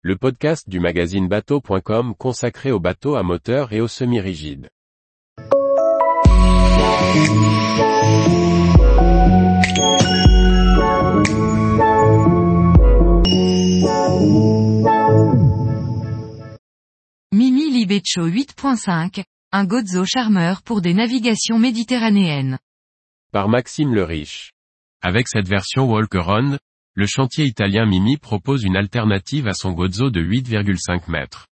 le podcast du magazine bateau.com consacré aux bateaux à moteur et aux semi-rigides. Mimi Libecho 8.5, un Gozo charmeur pour des navigations méditerranéennes. Par Maxime le Riche. Avec cette version Walker-On, le chantier italien Mimi propose une alternative à son Gozo de 8,5 mètres.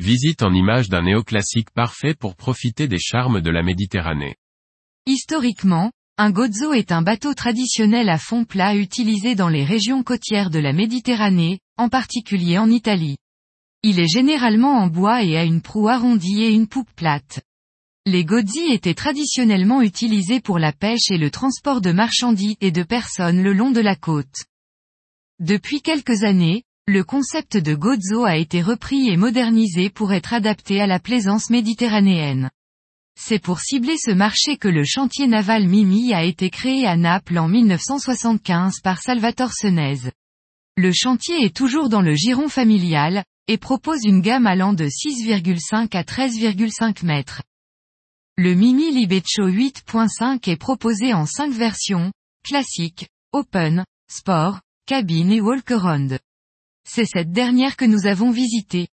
Visite en image d'un néoclassique parfait pour profiter des charmes de la Méditerranée. Historiquement, un Gozo est un bateau traditionnel à fond plat utilisé dans les régions côtières de la Méditerranée, en particulier en Italie. Il est généralement en bois et a une proue arrondie et une poupe plate. Les gozzi étaient traditionnellement utilisés pour la pêche et le transport de marchandises et de personnes le long de la côte. Depuis quelques années, le concept de gozo a été repris et modernisé pour être adapté à la plaisance méditerranéenne. C'est pour cibler ce marché que le chantier naval Mimi a été créé à Naples en 1975 par Salvatore Senez. Le chantier est toujours dans le giron familial, et propose une gamme allant de 6,5 à 13,5 mètres. Le Mimi Libecho 8.5 est proposé en 5 versions, classique, open, sport, cabine et walk-around. C'est cette dernière que nous avons visitée.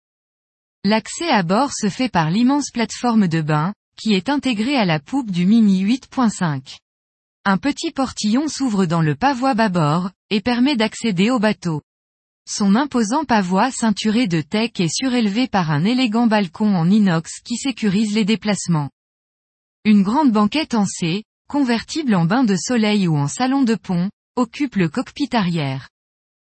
L'accès à bord se fait par l'immense plateforme de bain, qui est intégrée à la poupe du Mini 8.5. Un petit portillon s'ouvre dans le pavois bâbord, et permet d'accéder au bateau. Son imposant pavois ceinturé de teck est surélevé par un élégant balcon en inox qui sécurise les déplacements. Une grande banquette en C, convertible en bain de soleil ou en salon de pont, occupe le cockpit arrière.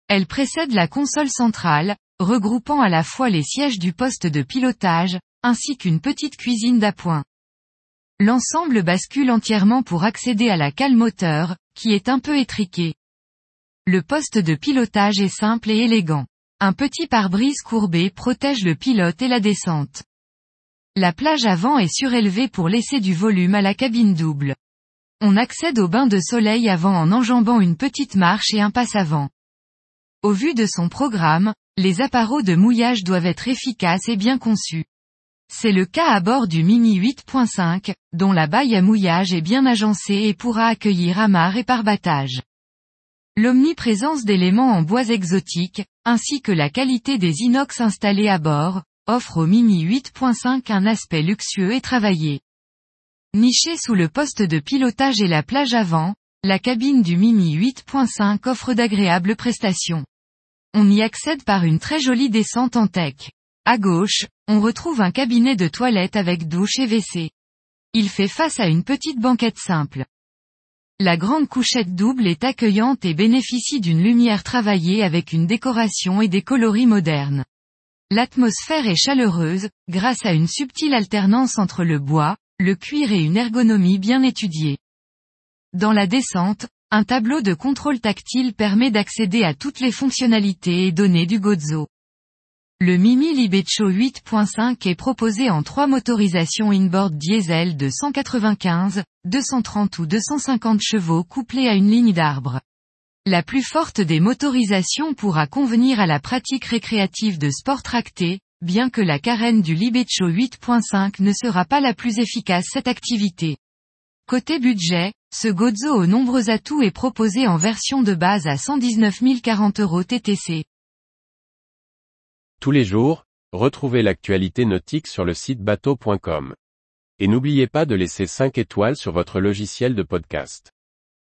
Elle précède la console centrale, regroupant à la fois les sièges du poste de pilotage, ainsi qu'une petite cuisine d'appoint. L'ensemble bascule entièrement pour accéder à la cale moteur, qui est un peu étriquée. Le poste de pilotage est simple et élégant. Un petit pare-brise courbé protège le pilote et la descente. La plage avant est surélevée pour laisser du volume à la cabine double. On accède au bain de soleil avant en enjambant une petite marche et un passe avant. Au vu de son programme, les appareaux de mouillage doivent être efficaces et bien conçus. C'est le cas à bord du Mini 8.5, dont la baille à mouillage est bien agencée et pourra accueillir amarre et parbattage. L'omniprésence d'éléments en bois exotiques, ainsi que la qualité des inox installés à bord, offre au Mini 8.5 un aspect luxueux et travaillé. Niché sous le poste de pilotage et la plage avant, la cabine du Mini 8.5 offre d'agréables prestations. On y accède par une très jolie descente en tech. À gauche, on retrouve un cabinet de toilette avec douche et WC. Il fait face à une petite banquette simple. La grande couchette double est accueillante et bénéficie d'une lumière travaillée avec une décoration et des coloris modernes. L'atmosphère est chaleureuse, grâce à une subtile alternance entre le bois, le cuir et une ergonomie bien étudiée. Dans la descente, un tableau de contrôle tactile permet d'accéder à toutes les fonctionnalités et données du Gozo. Le Mimi Libecho 8.5 est proposé en trois motorisations inboard diesel de 195, 230 ou 250 chevaux couplés à une ligne d'arbre. La plus forte des motorisations pourra convenir à la pratique récréative de sport tracté, bien que la carène du Libecho 8.5 ne sera pas la plus efficace cette activité. Côté budget, ce Gozo aux nombreux atouts est proposé en version de base à 119 040 euros TTC. Tous les jours, retrouvez l'actualité nautique sur le site bateau.com. Et n'oubliez pas de laisser 5 étoiles sur votre logiciel de podcast.